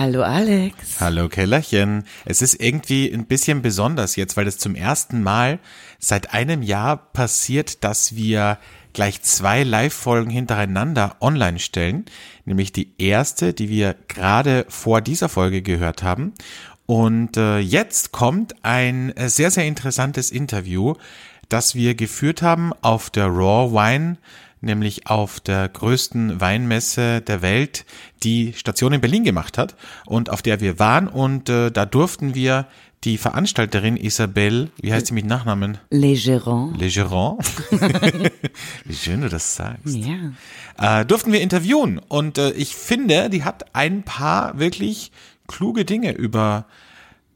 Hallo Alex. Hallo Kellerchen. Es ist irgendwie ein bisschen besonders jetzt, weil es zum ersten Mal seit einem Jahr passiert, dass wir gleich zwei Live-Folgen hintereinander online stellen. Nämlich die erste, die wir gerade vor dieser Folge gehört haben. Und äh, jetzt kommt ein äh, sehr, sehr interessantes Interview, das wir geführt haben auf der Raw Wine nämlich auf der größten Weinmesse der Welt, die Station in Berlin gemacht hat und auf der wir waren und äh, da durften wir die Veranstalterin Isabelle, wie heißt sie mit Nachnamen? Legeron. Legeron. wie schön du das sagst. Ja. Äh, durften wir interviewen und äh, ich finde, die hat ein paar wirklich kluge Dinge über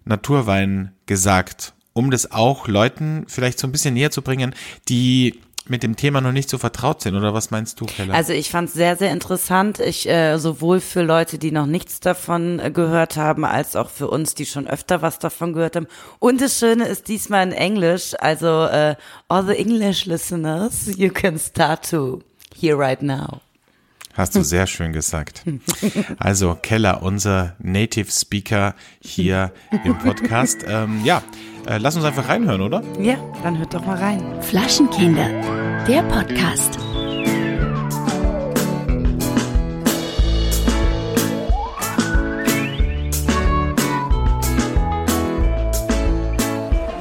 Naturwein gesagt, um das auch Leuten vielleicht so ein bisschen näher zu bringen, die mit dem Thema noch nicht so vertraut sind, oder was meinst du, Keller? Also ich fand es sehr, sehr interessant. Ich äh, sowohl für Leute, die noch nichts davon äh, gehört haben, als auch für uns, die schon öfter was davon gehört haben. Und das Schöne ist diesmal in Englisch. Also äh, all the English listeners, you can start to hear right now. Hast du sehr schön gesagt. Also Keller, unser Native Speaker hier im Podcast. Ähm, ja, äh, lass uns einfach reinhören, oder? Ja, dann hört doch mal rein. Flaschenkinder, der Podcast.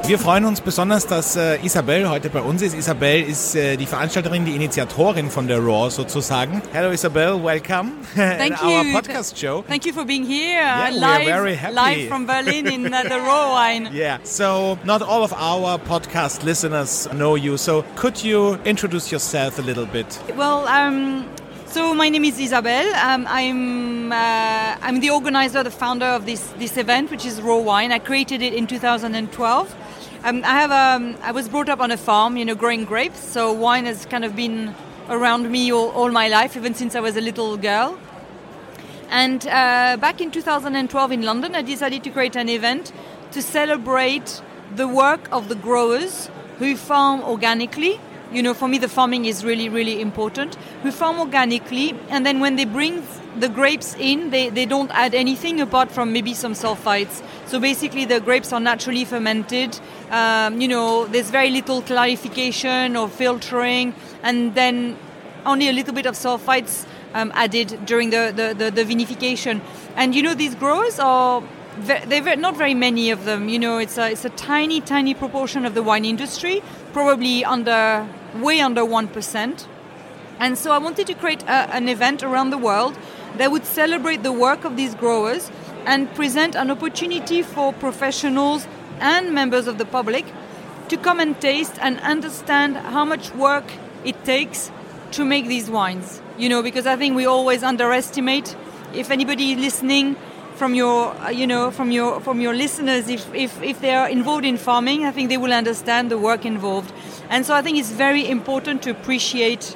Wir freuen uns besonders, dass äh, Isabel heute bei uns ist. Isabel ist äh, die Veranstalterin, die Initiatorin von der Raw sozusagen. Hello Isabel, welcome Thank in our you. podcast show. Thank you for being here Yeah, uh, we are live, very happy. live from Berlin in uh, the raw wine. Yeah, so not all of our podcast listeners know you. So could you introduce yourself a little bit? Well, um, so my name is Isabel. Um, I'm uh, I'm the organizer, the founder of this this event, which is Raw Wine. I created it in 2012. Um, I have um, I was brought up on a farm, you know, growing grapes. So wine has kind of been around me all, all my life, even since I was a little girl. And uh, back in 2012 in London, I decided to create an event to celebrate the work of the growers who farm organically. You know, for me, the farming is really, really important. Who farm organically, and then when they bring the grapes in, they, they don't add anything apart from maybe some sulfites. So basically, the grapes are naturally fermented. Um, you know, there's very little clarification or filtering, and then only a little bit of sulfites um, added during the, the, the, the vinification. And you know, these growers are ve- they're not very many of them. You know, it's a, it's a tiny, tiny proportion of the wine industry, probably under way under one percent. And so I wanted to create a, an event around the world that would celebrate the work of these growers and present an opportunity for professionals and members of the public to come and taste and understand how much work it takes to make these wines. You know, because I think we always underestimate. If anybody listening from your, uh, you know, from your from your listeners, if, if if they are involved in farming, I think they will understand the work involved. And so I think it's very important to appreciate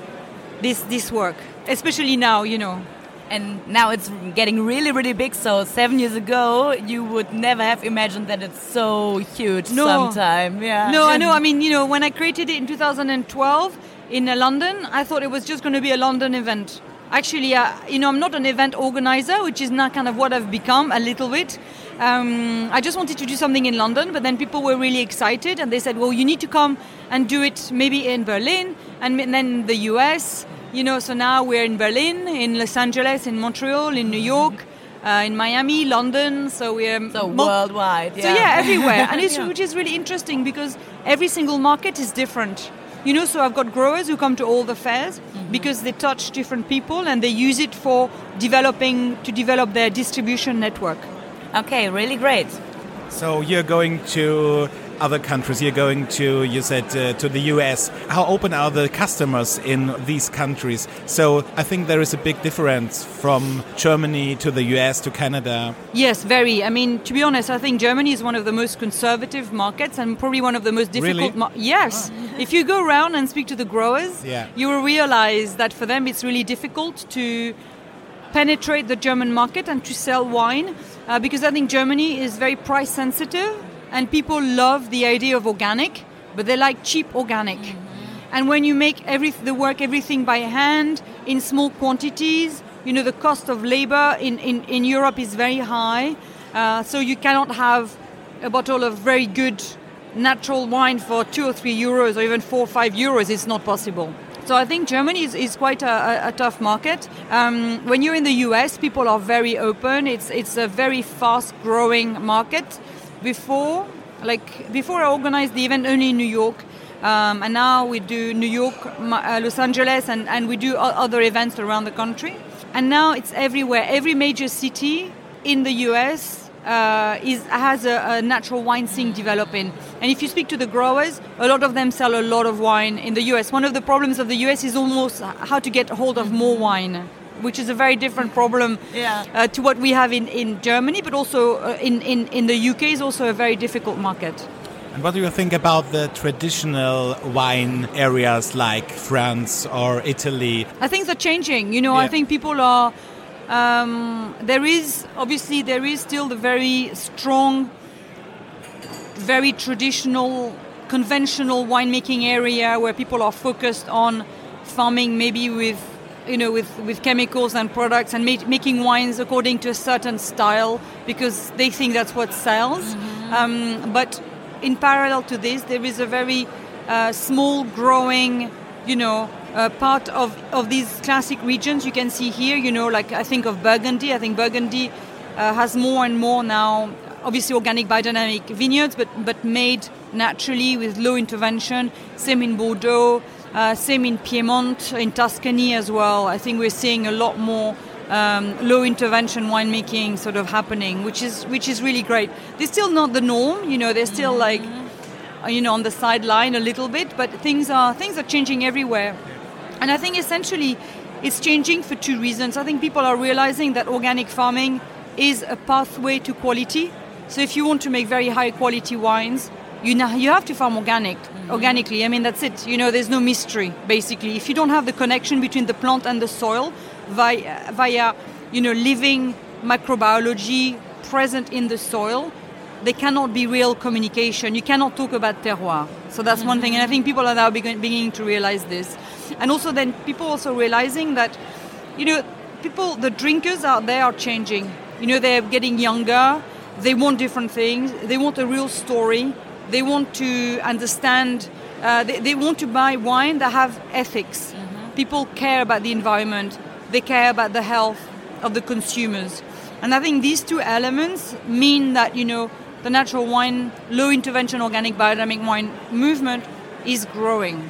this this work, especially now. You know. And now it's getting really, really big. So seven years ago, you would never have imagined that it's so huge. No. sometime, yeah. No, I know. I mean, you know, when I created it in 2012 in uh, London, I thought it was just going to be a London event. Actually, uh, you know, I'm not an event organizer, which is now kind of what I've become a little bit. Um, I just wanted to do something in London, but then people were really excited and they said, well, you need to come and do it maybe in Berlin and then the US. You know, so now we're in Berlin, in Los Angeles, in Montreal, in New York, uh, in Miami, London. So we're So mul- worldwide, so yeah. yeah, everywhere, and it's Yeah. which is really interesting because every single market is different. You know, so I've got growers who come to all the fairs Mm-hmm. because they touch different people and they use it for developing to develop their distribution network. Okay, really great. So you're going to other countries. You're going to, you said, uh, to the US. How open are the customers in these countries? So I think there is a big difference from Germany to the US to Canada. Yes, very. I mean, to be honest, I think Germany is one of the most conservative markets and probably one of the most difficult. Really? Mar- yes, if you go around and speak to the growers, Yeah. you will realize that for them it's really difficult to penetrate the German market and to sell wine uh, because I think Germany is very price sensitive and people love the idea of organic, but they like cheap organic. And when you make every, the work everything by hand in small quantities you know, the cost of labor in, in, in Europe is very high. Uh, so you cannot have a bottle of very good natural wine for two or three euros or even four or five euros. It's not possible. So I think Germany is, is quite a, a, tough market. Um, when you're in the US, people are very open. It's it's a very fast growing market. Before, like before, I organized the event only in New York. Um, and now we do New York, uh, Los Angeles, and, and we do other events around the country. And now it's everywhere. Every major city in the US uh, is, has a, a, natural wine scene developing. And if you speak to the growers, a lot of them sell a lot of wine in the US. One of the problems of the US is almost how to get hold of more wine. Which is a very different problem yeah. uh, to what we have in, in Germany, but also uh, in, in, in the UK is also a very difficult market. And what do you think about the traditional wine areas like France or Italy? I think they're changing. You know, yeah. I think people are. Um, there is obviously there is still the very strong, very traditional, conventional winemaking area where people are focused on farming, maybe with you know with, with chemicals and products and ma- making wines according to a certain style because they think that's what sells. Mm-hmm. Um, but in parallel to this, there is a very uh, small growing, you know, uh, part of, of these classic regions you can see here, you know, like I think of Burgundy. I think Burgundy uh, has more and more now, obviously organic biodynamic vineyards, but, but made naturally with low intervention. Same in Bordeaux, same in Piedmont, in Tuscany as well. I think we're seeing a lot more um, low intervention winemaking sort of happening, which is which is really great. They're still not the norm, you know. They're still mm-hmm. like, uh, you know, on the sideline a little bit, but things are things are changing everywhere, and I think essentially it's changing for two reasons. I think people are realizing that organic farming is a pathway to quality. So if you want to make very high quality wines, you know, you have to farm organic mm-hmm. organically. I mean that's it. You know, there's no mystery basically. If you don't have the connection between the plant and the soil, via, via you know, living microbiology present in the soil, there cannot be real communication. You cannot talk about terroir. So that's mm-hmm. one thing, and I think people are now beginning to realize this. And also, then people also realizing that, you know, people, the drinkers out there are changing. You know, they're getting younger. They want different things. They want a real story. They want to understand. Uh, they, they, want to buy wine that have ethics. Mm-hmm. People care about the environment they care about the health of the consumers. And I think these two elements mean that, you know, the natural wine, low intervention organic biodynamic wine movement is growing.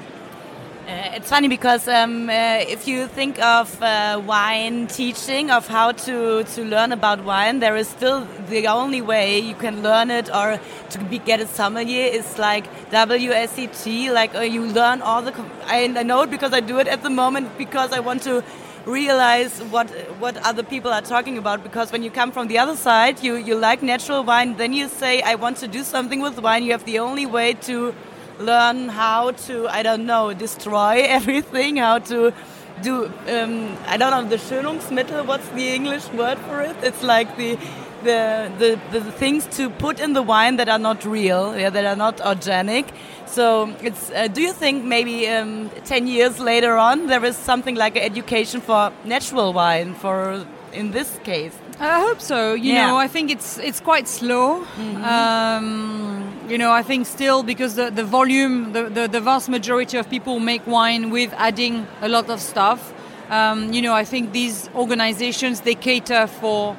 Uh, it's funny because um, uh, if you think of uh, wine teaching, of how to, to learn about wine, there is still the only way you can learn it or to be, get a sommelier is like WSET. Like uh, you learn all the. I, I know it because I do it at the moment because I want to realize what what other people are talking about because when you come from the other side you you like natural wine then you say i want to do something with wine you have the only way to learn how to i don't know destroy everything how to do um, i don't know the schönungsmittel what's the english word for it it's like the the, the, the things to put in the wine that are not real, yeah, that are not organic. So it's. Uh, do you think maybe um, ten years later on there is something like education for natural wine for in this case? I hope so. You yeah. know, I think it's it's quite slow. Mm -hmm. um, you know, I think still because the, the volume, the, the, the, vast majority of people make wine with adding a lot of stuff. Um, you know, I think these organizations they cater for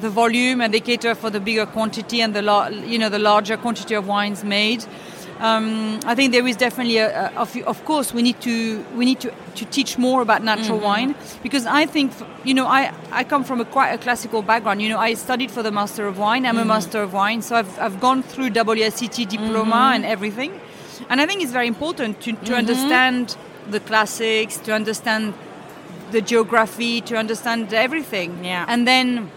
the volume and they cater for the bigger quantity and the you know the larger quantity of wines made. Um, I think there is definitely a, a of, of, course we need to we need to, to teach more about natural mm-hmm. wine because I think you know I, I come from a quite a classical background you know I studied for the master of wine I'm mm-hmm. a master of wine so I've, I've gone through WSET diploma mm-hmm. and everything and I think it's very important to, to mm-hmm. understand the classics to understand the geography to understand everything yeah and then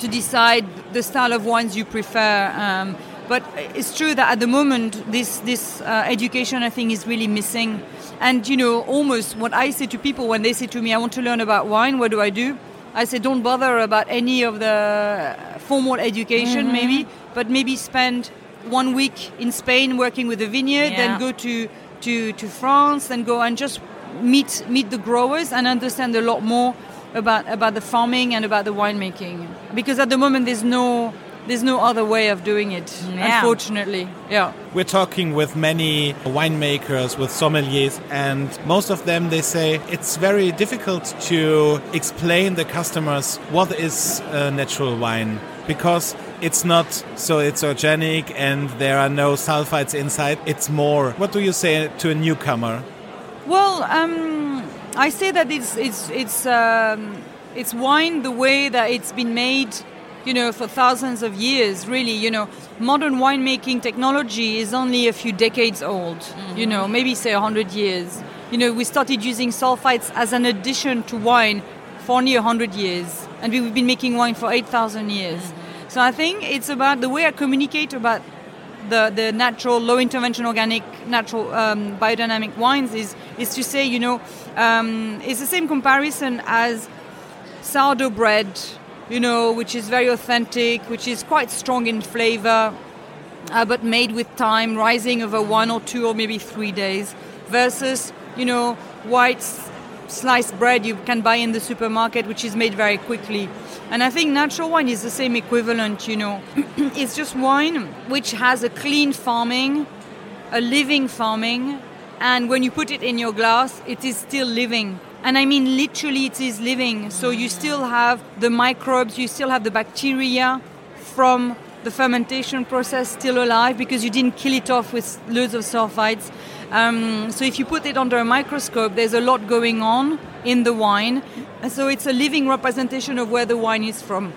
to decide the style of wines you prefer. Um, but it's true that at the moment, this this uh, education I think is really missing. And you know, almost what I say to people when they say to me, "I want to learn about wine," what do I do? I say, don't bother about any of the formal education, mm-hmm. maybe, but maybe spend one week in Spain working with a vineyard, yeah. then go to, to, to France, then go and just meet meet the growers and understand a lot more about about the farming and about the winemaking because at the moment there's no there's no other way of doing it Yeah. unfortunately yeah We're talking with many winemakers, with sommeliers, and most of them they say it's very difficult to explain the customers what is a natural wine because it's not so it's organic and there are no sulfites inside. It's more. What do you say to a newcomer? Well, um, I say that it's it's it's um, it's wine the way that it's been made, you know, for thousands of years. Really, you know, modern winemaking technology is only a few decades old. You know, maybe say hundred years. You know, we started using sulfites as an addition to wine for only hundred years, and we've been making wine for eight thousand years. So I think it's about the way I communicate about the, the natural, low intervention organic, natural um, biodynamic wines is, is to say, you know, um, it's the same comparison as sourdough bread, you know, which is very authentic, which is quite strong in flavor, uh, but made with time, rising over one or two or maybe three days, versus, you know, white sliced bread you can buy in the supermarket, which is made very quickly. And I think natural wine is the same equivalent, you know. it's just wine which has a clean farming, a living farming, and when you put it in your glass, it is still living. And I mean literally it is living. So you still have the microbes, you still have the bacteria from the fermentation process still alive because you didn't kill it off with loads of sulfites. Um, so if you put it under a microscope, there's a lot going on in the wine. And so it's a living representation of where the wine is from.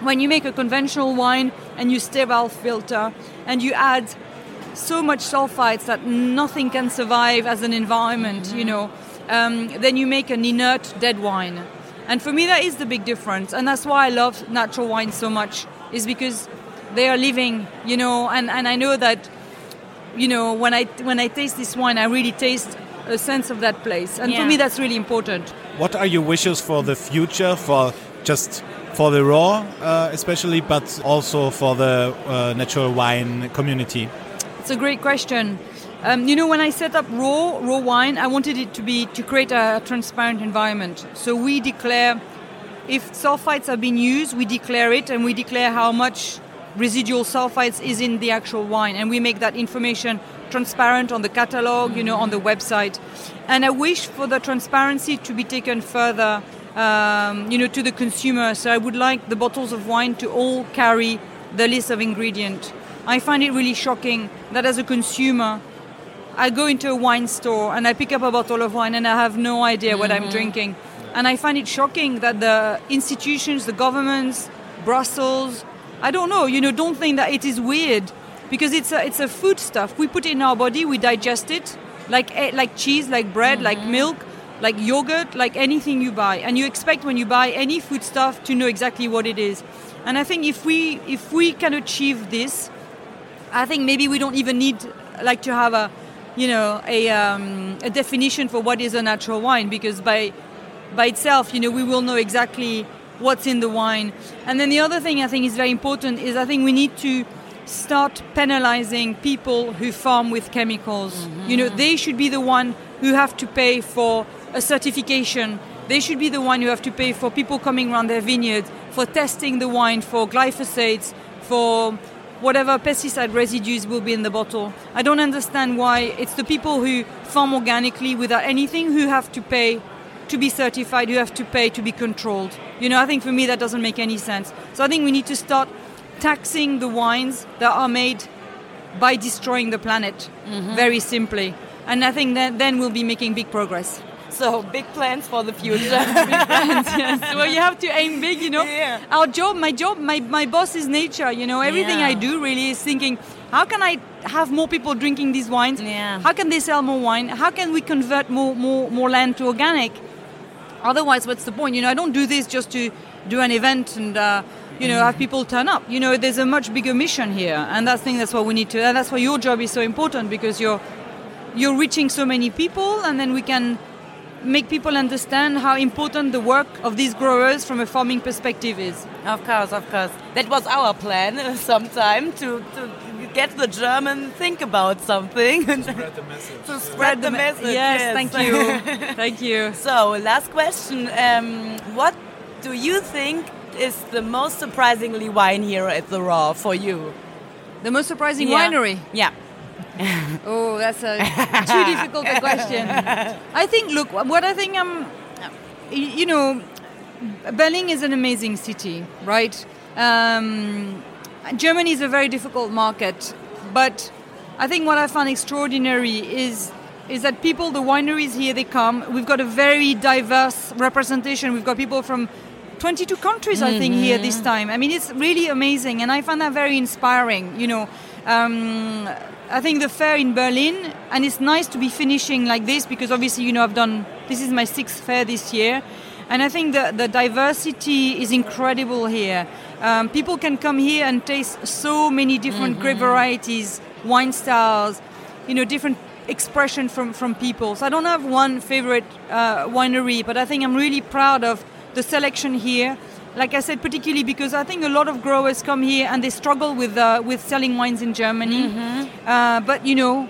When you make a conventional wine and you sterile filter and you add so much sulfites that nothing can survive as an environment, you know, um, then you make an inert dead wine. And for me, that is the big difference. And that's why I love natural wine so much, is because they are living, you know, and, and I know that, you know, when I, when I taste this wine, I really taste a sense of that place. And for me, that's really important. What are your wishes for the future, for just for the raw, uh, especially, but also for the uh, natural wine community? It's a great question. Um, you know, when I set up raw raw wine, I wanted it to be to create a transparent environment. So we declare if sulfites are being used, we declare it, and we declare how much residual sulfites is in the actual wine, and we make that information transparent on the catalog, you know, on the website. And I wish for the transparency to be taken further, um, you know, to the consumer. So I would like the bottles of wine to all carry the list of ingredient. I find it really shocking that as a consumer, I go into a wine store and I pick up a bottle of wine and I have no idea what I'm drinking. And I find it shocking that the institutions, the governments, Brussels, I don't know, you know, don't think that it is weird because it's a, it's a food stuff. We put it in our body, we digest it like eh, like cheese, like bread, like milk, like yogurt, like anything you buy. And you expect when you buy any food stuff to know exactly what it is. And I think if we if we can achieve this, I think maybe we don't even need like to have a, you know, a, um, a definition for what is a natural wine because by by itself, you know, we will know exactly what's in the wine. And then the other thing I think is very important is I think we need to start penalizing people who farm with chemicals. You know, they should be the one who have to pay for a certification. They should be the one who have to pay for people coming around their vineyards, for testing the wine for glyphosates, for whatever pesticide residues will be in the bottle. I don't understand why it's the people who farm organically without anything who have to pay to be certified, who have to pay to be controlled. You know, I think for me that doesn't make any sense. So I think we need to start taxing the wines that are made by destroying the planet, mm-hmm. very simply. And I think that then we'll be making big progress. So big plans for the future. yes. Well, you have to aim big, you know. Yeah. Our job, my job, my, my boss is nature, you know. Everything Yeah. I do really is thinking, how can I have more people drinking these wines? Yeah. How can they sell more wine? How can we convert more, more, more land to organic? Otherwise, what's the point? You know, I don't do this just to do an event and, uh, you know, have people turn up. You know, there's a much bigger mission here. And I think that's what we need to, and that's why your job is so important because you're, you're reaching so many people and then we can make people understand how important the work of these growers from a farming perspective is. Of course, of course. That was our plan sometime to, to get the German think about something. To Spread the message. to spread the message. Yes, thank you. thank you. So, last question. Um, what do you think is the most surprisingly wine here at the Raw for you? The most surprising Yeah. winery. Yeah. Oh, that's a too difficult a question. I think, look, what I think I'm, you know, Berlin is an amazing city, right? Um, Germany is a very difficult market, but I think what I found extraordinary is is that people, the wineries here, they come. We've got a very diverse representation. We've got people from 22 countries, I think, here this time. I mean, it's really amazing, and I find that very inspiring. You know, um, I think the fair in Berlin, and it's nice to be finishing like this because obviously, you know, I've done this is my sixth fair this year, and I think the the diversity is incredible here. Um, people can come here and taste so many different grape varieties, wine styles, you know, different expression from, from people. So I don't have one favorite uh, winery, but I think I'm really proud of the selection here. Like I said, particularly because I think a lot of growers come here and they struggle with uh, with selling wines in Germany. Uh, but you know,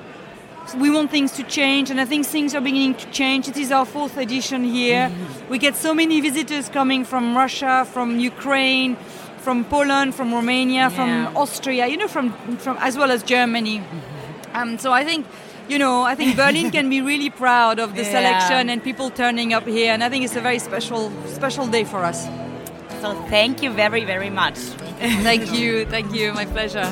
we want things to change, and I think things are beginning to change. It is our fourth edition here. We get so many visitors coming from Russia, from Ukraine, from Poland, from Romania, from Austria. You know, from from as well as Germany. Um, so I think, you know, I think Berlin can be really proud of the Yeah. selection and people turning up here, and I think it's a very special, special day for us. So, thank you very, very much. thank you, thank you, my pleasure.